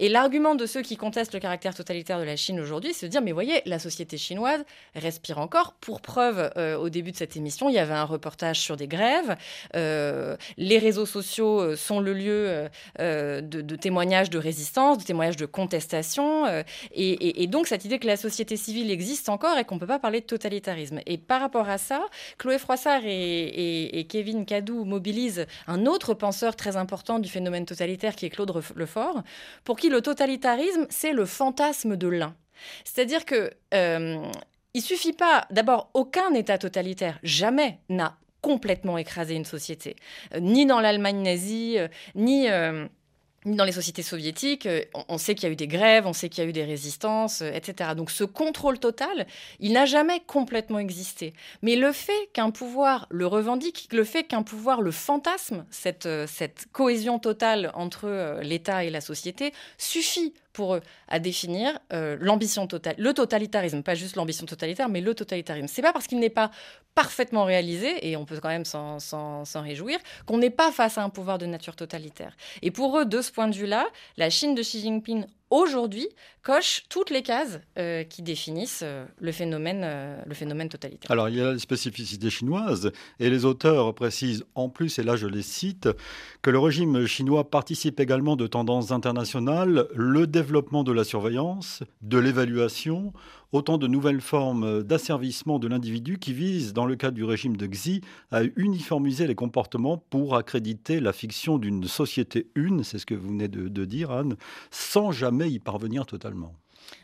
Et l'argument de ceux qui contestent le caractère totalitaire de la Chine aujourd'hui, c'est de dire, mais voyez, la société chinoise respire encore. Pour preuve, au début de cette émission, il y avait un reportage sur des grèves. les réseaux sociaux sont le lieu de, témoignages de résistance, de témoignages de contestation. Et, donc, cette idée que la société civile existe encore et qu'on ne peut pas parler de totalitarisme. Et par rapport à ça, Chloé Froissart et, Kevin Cadou mobilisent un autre penseur très important du phénomène totalitaire qui est Claude Lefort, pour qui le totalitarisme, c'est le fantasme de l'un. C'est-à-dire que euh, il suffit pas, d'abord, aucun État totalitaire jamais n'a complètement écrasé une société, euh, ni dans l'Allemagne nazie, euh, ni euh, dans les sociétés soviétiques, euh, on sait qu'il y a eu des grèves, on sait qu'il y a eu des résistances, etc. Donc ce contrôle total, il n'a jamais complètement existé. Mais le fait qu'un pouvoir le revendique, le fait qu'un pouvoir le fantasme, cette, cette cohésion totale entre l'État et la société, suffit pour eux à définir l'ambition totale, le totalitarisme, pas juste l'ambition totalitaire, mais le totalitarisme. C'est pas parce qu'il n'est pas parfaitement réalisé, et on peut quand même s'en réjouir, qu'on n'est pas face à un pouvoir de nature totalitaire. Et pour eux, de ce point de vue-là, la Chine de Xi Jinping aujourd'hui coche toutes les cases euh, qui définissent euh, le, phénomène, euh, le phénomène totalitaire. Alors il y a la spécificité chinoise et les auteurs précisent en plus, et là je les cite, que le régime chinois participe également de tendances internationales, le développement de la surveillance, de l'évaluation, autant de nouvelles formes d'asservissement de l'individu qui visent, dans le cas du régime de Xi, à uniformiser les comportements pour accréditer la fiction d'une société une, c'est ce que vous venez de dire Anne, sans jamais y parvenir totalement.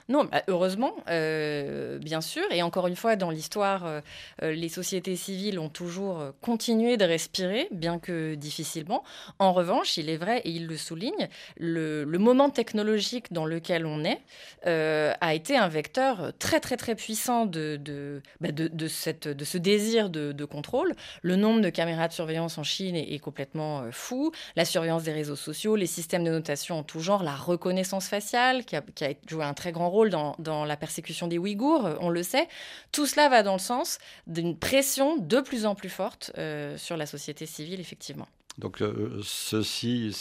Non, bah, heureusement, euh, bien sûr. Et encore une fois, dans l'histoire, euh, euh, les sociétés civiles ont toujours continué de respirer, bien que difficilement. En revanche, il est vrai, et il le souligne, le, moment technologique dans lequel on est a été un vecteur très, très, très puissant de, de, bah, cette, de ce désir de, contrôle. Le nombre de caméras de surveillance en Chine est, complètement fou. La surveillance des réseaux sociaux, les systèmes de notation en tout genre, la reconnaissance faciale, qui a, qui a joué un très grand rôle dans, la persécution des Ouïghours, on le sait. Tout cela va dans le sens d'une pression de plus en plus forte euh, sur la société civile, effectivement. Donc euh, ceci,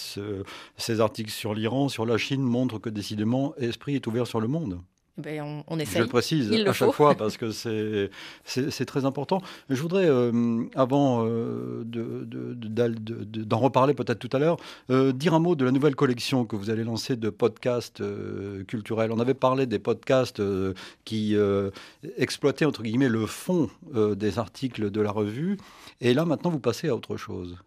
ces articles sur l'Iran, sur la Chine montrent que décidément, Esprit est ouvert sur le monde. Eh ben, on, Je le précise à chaque fois parce que c'est très important. Je voudrais, euh, avant euh, d'en reparler peut-être tout à l'heure, euh, dire un mot de la nouvelle collection que vous allez lancer de podcasts culturels. On avait parlé des podcasts qui exploitaient, entre guillemets, le fond des articles de la revue. Et là, maintenant, vous passez à autre chose.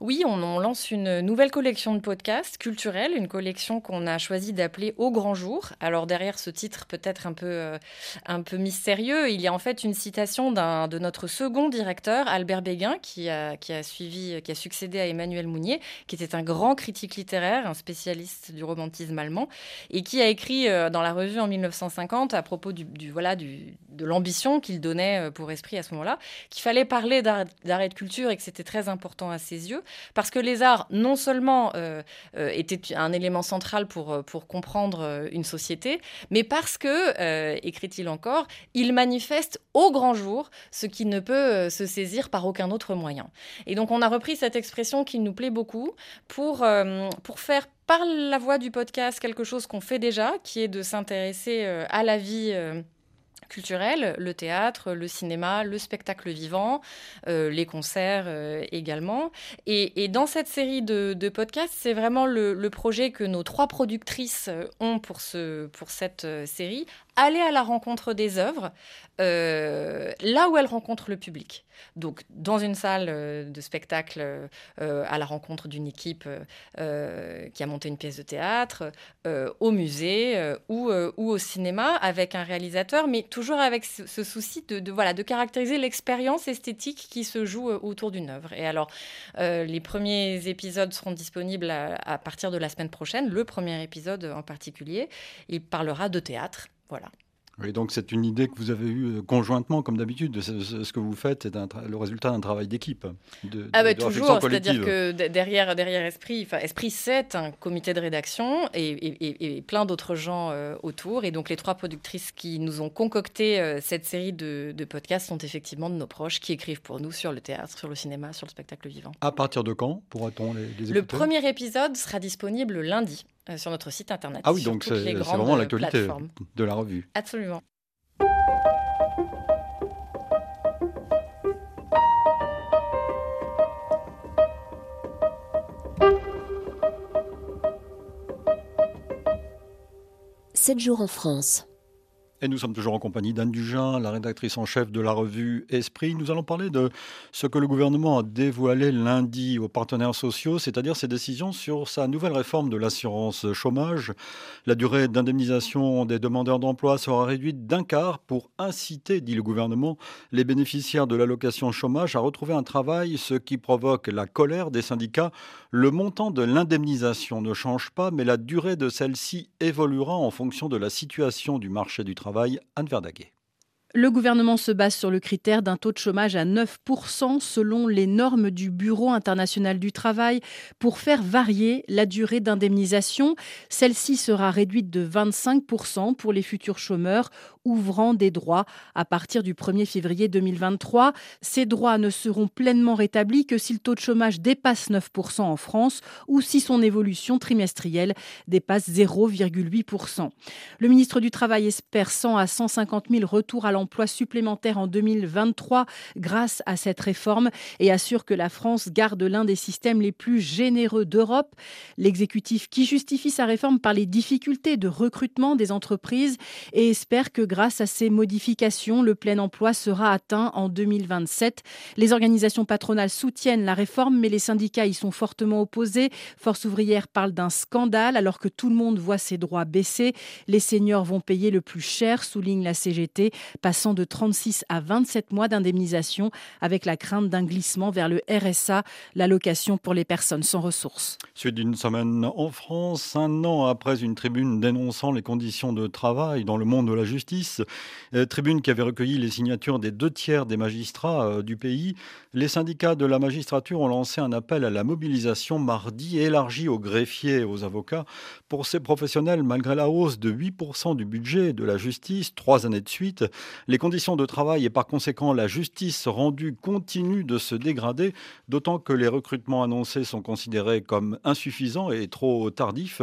Oui, on, on lance une nouvelle collection de podcasts culturels, une collection qu'on a choisi d'appeler Au grand jour. Alors derrière ce titre peut-être un peu, euh, un peu mystérieux, il y a en fait une citation de notre second directeur, Albert Béguin, qui a, qui a, suivi, qui a succédé à Emmanuel Mounier, qui était un grand critique littéraire, un spécialiste du romantisme allemand, et qui a écrit euh, dans la revue en 1950 à propos du, voilà, du, de l'ambition qu'il donnait euh, pour Esprit à ce moment-là, qu'il fallait parler d'arrêt de culture et que c'était très important à ses yeux, parce que les arts, non seulement étaient un élément central pour, pour comprendre une société, mais parce parce que, euh, écrit-il encore, il manifeste au grand jour ce qui ne peut euh, se saisir par aucun autre moyen. Et donc on a repris cette expression qui nous plaît beaucoup pour, euh, pour faire par la voix du podcast quelque chose qu'on fait déjà, qui est de s'intéresser à la vie culturels, le théâtre, le cinéma, le spectacle vivant, euh, les concerts euh, également. Et, dans cette série de, podcasts, c'est vraiment le, projet que nos trois productrices euh, ont pour, ce, pour cette série, aller à la rencontre des œuvres, là où elles rencontrent le public. Donc, dans une salle de spectacle, à la rencontre d'une équipe qui a monté une pièce de théâtre, au musée ou, au cinéma, avec un réalisateur, mais toujours avec ce, souci de, voilà, de caractériser l'expérience esthétique qui se joue euh, autour d'une œuvre. Et alors, euh, les premiers épisodes seront disponibles à, partir de la semaine prochaine. Le premier épisode en particulier, il parlera de théâtre. Voilà. Oui, donc c'est une idée que vous avez eue euh, conjointement, comme d'habitude. Ce, que vous faites, c'est le résultat d'un travail d'équipe. De, ah bah toujours, c'est-à-dire que derrière, derrière Esprit, enfin Esprit, c'est un comité de rédaction et, et, plein d'autres gens euh, autour. Et donc les trois productrices qui nous ont concocté euh, cette série de, de, podcasts sont effectivement de nos proches qui écrivent pour nous sur le théâtre, sur le cinéma, sur le spectacle vivant. À partir de quand pourra-t-on les, les écouter? Le premier épisode sera disponible lundi. Euh, sur notre site internet. Ah oui, donc c'est vraiment l'actualité de la revue. Absolument. Sept jours en France. Et nous sommes toujours en compagnie d'Anne Dugin, la rédactrice en chef de la revue Esprit. Nous allons parler de ce que le gouvernement a dévoilé lundi aux partenaires sociaux, c'est-à-dire ses décisions sur sa nouvelle réforme de l'assurance chômage. La durée d'indemnisation des demandeurs d'emploi sera réduite d'un quart pour inciter, dit le gouvernement, les bénéficiaires de l'allocation chômage à retrouver un travail, ce qui provoque la colère des syndicats. Le montant de l'indemnisation ne change pas, mais la durée de celle-ci évoluera en fonction de la situation du marché du travail Anne Verdaguet. Le gouvernement se base sur le critère d'un taux de chômage à 9% selon les normes du Bureau international du travail pour faire varier la durée d'indemnisation. Celle-ci sera réduite de 25% pour les futurs chômeurs ouvrant des droits à partir du 1er février 2023. Ces droits ne seront pleinement rétablis que si le taux de chômage dépasse 9% en France ou si son évolution trimestrielle dépasse 0,8%. Le ministre du Travail espère 100 à 150 000 retours à l'emploi emplois supplémentaires en 2023 grâce à cette réforme et assure que la France garde l'un des systèmes les plus généreux d'Europe. L'exécutif qui justifie sa réforme par les difficultés de recrutement des entreprises et espère que grâce à ces modifications, le plein emploi sera atteint en 2027. Les organisations patronales soutiennent la réforme, mais les syndicats y sont fortement opposés. Force ouvrière parle d'un scandale alors que tout le monde voit ses droits baisser. Les seniors vont payer le plus cher, souligne la CGT passant de 36 à 27 mois d'indemnisation avec la crainte d'un glissement vers le RSA, l'allocation pour les personnes sans ressources. Suite d'une semaine en France, un an après une tribune dénonçant les conditions de travail dans le monde de la justice, euh, tribune qui avait recueilli les signatures des deux tiers des magistrats euh, du pays, les syndicats de la magistrature ont lancé un appel à la mobilisation mardi élargi aux greffiers et aux avocats. Pour ces professionnels, malgré la hausse de 8% du budget de la justice, trois années de suite, les conditions de travail et par conséquent la justice rendue continuent de se dégrader, d'autant que les recrutements annoncés sont considérés comme insuffisants et trop tardifs.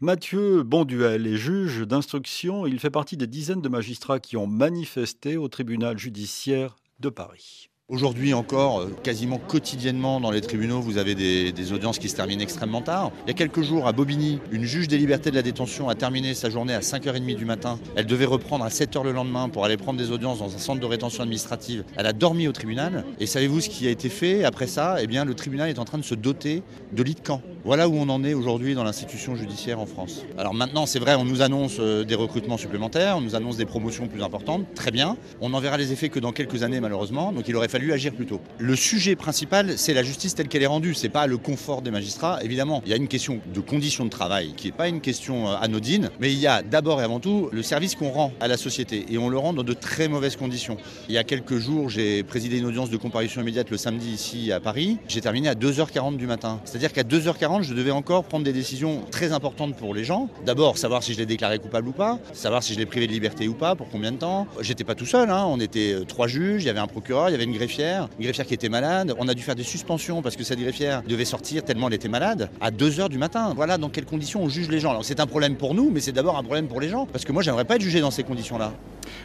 Mathieu Bonduel est juge d'instruction. Il fait partie des dizaines de magistrats qui ont manifesté au tribunal judiciaire de Paris. Aujourd'hui encore, euh, quasiment quotidiennement dans les tribunaux, vous avez des, audiences qui se terminent extrêmement tard. Il y a quelques jours, à Bobigny, une juge des libertés de la détention a terminé sa journée à 5h30 du matin. Elle devait reprendre à 7h le lendemain pour aller prendre des audiences dans un centre de rétention administrative. Elle a dormi au tribunal. Et savez-vous ce qui a été fait après ça? Eh bien, le tribunal est en train de se doter de lits de camp. Voilà où on en est aujourd'hui dans l'institution judiciaire en France. Alors maintenant, c'est vrai, on nous annonce euh, des recrutements supplémentaires, on nous annonce des promotions plus importantes. Très bien. On n'en verra les effets que dans quelques années, malheureusement. Donc il aurait fallu fallu agir plus tôt. Le sujet principal, c'est la justice telle qu'elle est rendue. C'est pas le confort des magistrats. Évidemment, il y a une question de conditions de travail qui n'est pas une question euh, anodine, mais il y a d'abord et avant tout le service qu'on rend à la société et on le rend dans de très mauvaises conditions. Il y a quelques jours, j'ai présidé une audience de comparution immédiate le samedi ici à Paris. J'ai terminé à 2h40 du matin. C'est-à-dire qu'à 2h40, je devais encore prendre des décisions très importantes pour les gens. D'abord, savoir si je l'ai déclaré coupable ou pas, savoir si je l'ai privé de liberté ou pas, pour combien de temps. J'étais pas tout seul, hein. on était euh, trois juges, il y avait un procureur, il y avait une greffière une greffière qui était malade. On a dû faire des suspensions parce que cette greffière devait sortir tellement elle était malade à 2h du matin. Voilà dans quelles conditions on juge les gens. Alors c'est un problème pour nous, mais c'est d'abord un problème pour les gens. Parce que moi, j'aimerais pas être jugé dans ces conditions-là.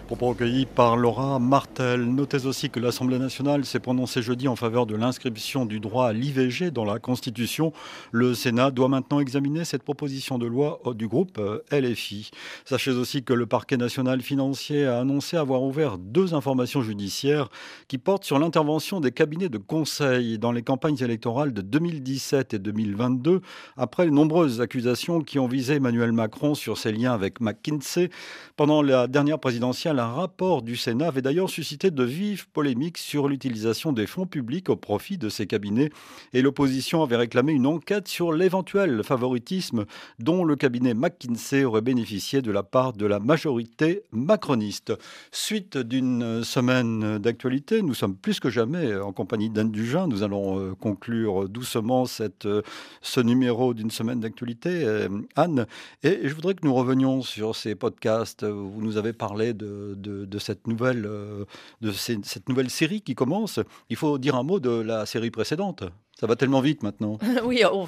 Propos recueillis par Laura Martel. Notez aussi que l'Assemblée nationale s'est prononcée jeudi en faveur de l'inscription du droit à l'IVG dans la Constitution. Le Sénat doit maintenant examiner cette proposition de loi du groupe euh, LFI. Sachez aussi que le parquet national financier a annoncé avoir ouvert deux informations judiciaires qui portent sur l'intervention des cabinets de conseil dans les campagnes électorales de 2017 et 2022 après les nombreuses accusations qui ont visé Emmanuel Macron sur ses liens avec McKinsey. Pendant la dernière présidence un rapport du Sénat avait d'ailleurs suscité de vives polémiques sur l'utilisation des fonds publics au profit de ces cabinets et l'opposition avait réclamé une enquête sur l'éventuel favoritisme dont le cabinet McKinsey aurait bénéficié de la part de la majorité macroniste. Suite d'une semaine d'actualité, nous sommes plus que jamais en compagnie d'Anne Dugin. Nous allons euh, conclure doucement cette, euh, ce numéro d'une semaine d'actualité, euh, Anne. Et je voudrais que nous revenions sur ces podcasts vous nous avez parlé de de, cette, nouvelle, euh, de cette nouvelle série qui commence. Il faut dire un mot de la série précédente. Ça va tellement vite maintenant. oui, oh.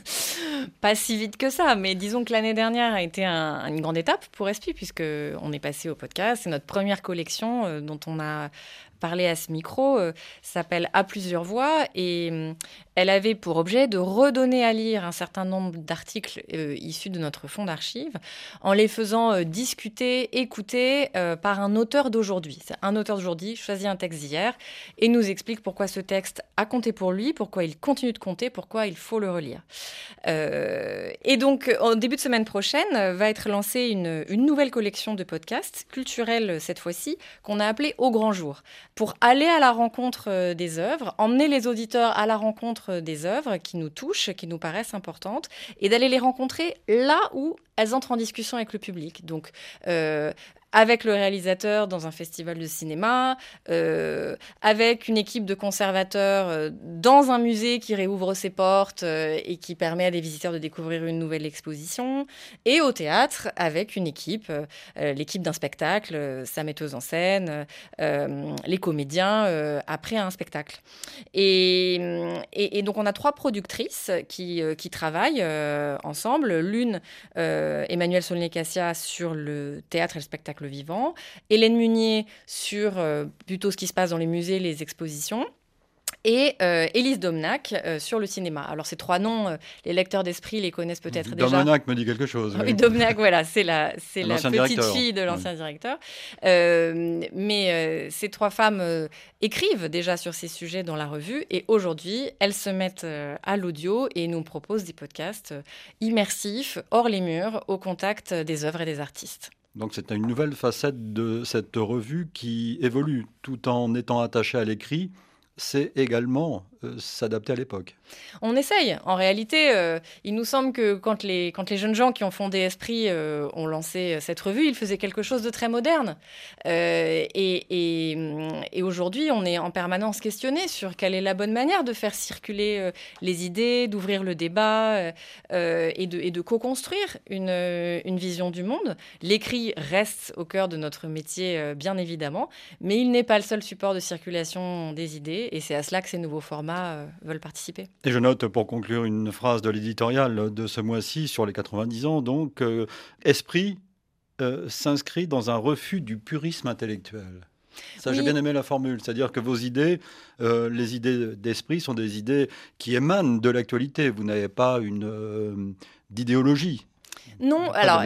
pas si vite que ça, mais disons que l'année dernière a été une grande étape pour Esprit, puisque on est passé au podcast. C'est notre première collection euh, dont on a parler à ce micro euh, s'appelle À plusieurs voix et euh, elle avait pour objet de redonner à lire un certain nombre d'articles euh, issus de notre fonds d'archives en les faisant discuter, écouter par un auteur d'aujourd'hui. Un auteur d'aujourd'hui choisit un texte d'hier et nous explique pourquoi ce texte a compté pour lui, pourquoi il continue de compter, pourquoi il faut le relire. et donc, en début de semaine prochaine, va être lancée une, une nouvelle collection de podcasts culturels cette fois-ci qu'on a appelé Au grand jour pour aller à la rencontre euh, des œuvres, emmener les auditeurs à la rencontre des œuvres qui nous touchent, qui nous paraissent importantes, et d'aller les rencontrer là où elles entrent en discussion avec le public. Donc, euh, avec le réalisateur dans un festival de cinéma, euh, avec une équipe de conservateurs euh, dans un musée qui réouvre ses portes euh, et qui permet à des visiteurs de découvrir une nouvelle exposition, et au théâtre avec une équipe, l'équipe d'un spectacle, sa metteuse en scène, les comédiens après un spectacle. Et, donc on a trois productrices qui, travaillent ensemble. L'une, Emmanuelle Solnay-Cassia, sur le théâtre et le spectacle vivant, Hélène Munier sur euh, plutôt ce qui se passe dans les musées, les expositions, et euh, Élise Domnac euh, sur le cinéma. Alors ces trois noms, les lecteurs d'esprit les connaissent peut-être déjà. Domnac me dit quelque chose. Oui, Domnac, voilà, c'est la, c'est la petite fille de l'ancien directeur. mais ces trois femmes écrivent déjà sur ces sujets dans la revue et aujourd'hui, elles se mettent à l'audio et nous proposent des podcasts immersifs, hors les murs, au contact des œuvres et des artistes. Donc c'est une nouvelle facette de cette revue qui évolue tout en étant attachée à l'écrit. C'est également euh, s'adapter à l'époque. On essaye. En réalité, euh, il nous semble que quand les, jeunes gens qui ont fondé Esprit euh, ont lancé cette revue, ils faisaient quelque chose de très moderne. et, et, aujourd'hui, on est en permanence questionné sur quelle est la bonne manière de faire circuler les idées, d'ouvrir le débat et de, et de co-construire une, une vision du monde. L'écrit reste au cœur de notre métier, bien évidemment, mais il n'est pas le seul support de circulation des idées, et c'est à cela que ces nouveaux formats euh, veulent participer. Et je note pour conclure une phrase de l'éditorial de ce mois-ci sur les 90 ans, donc euh, Esprit euh, s'inscrit dans un refus du purisme intellectuel. Ça, j'ai bien aimé la formule, c'est-à-dire que vos idées, les idées d'esprit sont des idées qui émanent de l'actualité. Vous n'avez pas une d'idéologie. Non, alors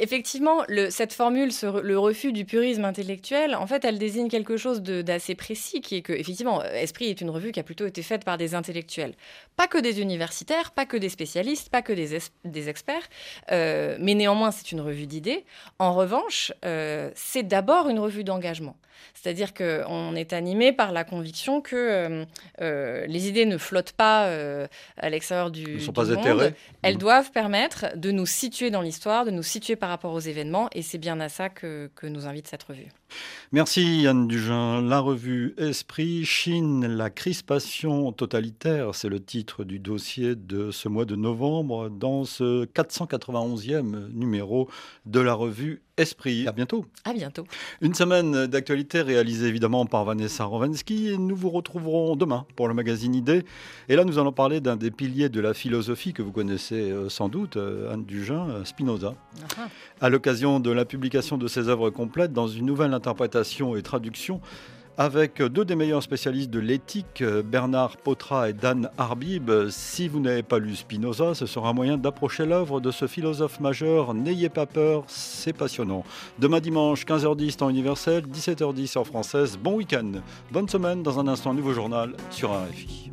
effectivement, cette formule, le refus du purisme intellectuel, en fait, elle désigne quelque chose d'assez précis, qui est que, effectivement, Esprit est une revue qui a plutôt été faite par des intellectuels. Pas que des universitaires, pas que des spécialistes, pas que des, experts, euh, mais néanmoins, c'est une revue d'idées. En revanche, euh, c'est d'abord une revue d'engagement. C'est-à-dire qu'on est animé par la conviction que euh, euh, les idées ne flottent pas euh, à l'extérieur du, Elles sont pas monde. Elles mmh. doivent permettre de nous situer dans l'histoire, de nous situer par rapport aux événements, et c'est bien à ça que, que nous invite cette revue. Merci Yann Dugin. La revue Esprit, Chine, la crispation totalitaire, c'est le titre du dossier de ce mois de novembre dans ce 491e numéro de la revue Esprit. À bientôt. À bientôt. Une semaine d'actualité réalisée évidemment par Vanessa Rovensky et nous vous retrouverons demain pour le magazine Idée. Et là, nous allons parler d'un des piliers de la philosophie que vous connaissez euh, sans doute, euh, Anne Dugin, Spinoza. Ah. À l'occasion de la publication de ses œuvres complètes dans une nouvelle interprétation et traduction avec deux des meilleurs spécialistes de l'éthique, Bernard Potra et Dan Arbib. Si vous n'avez pas lu Spinoza, ce sera un moyen d'approcher l'œuvre de ce philosophe majeur. N'ayez pas peur, c'est passionnant. Demain dimanche, 15h10 temps universel, 17h10 en française. Bon week-end, bonne semaine. Dans un instant, nouveau journal sur RFI.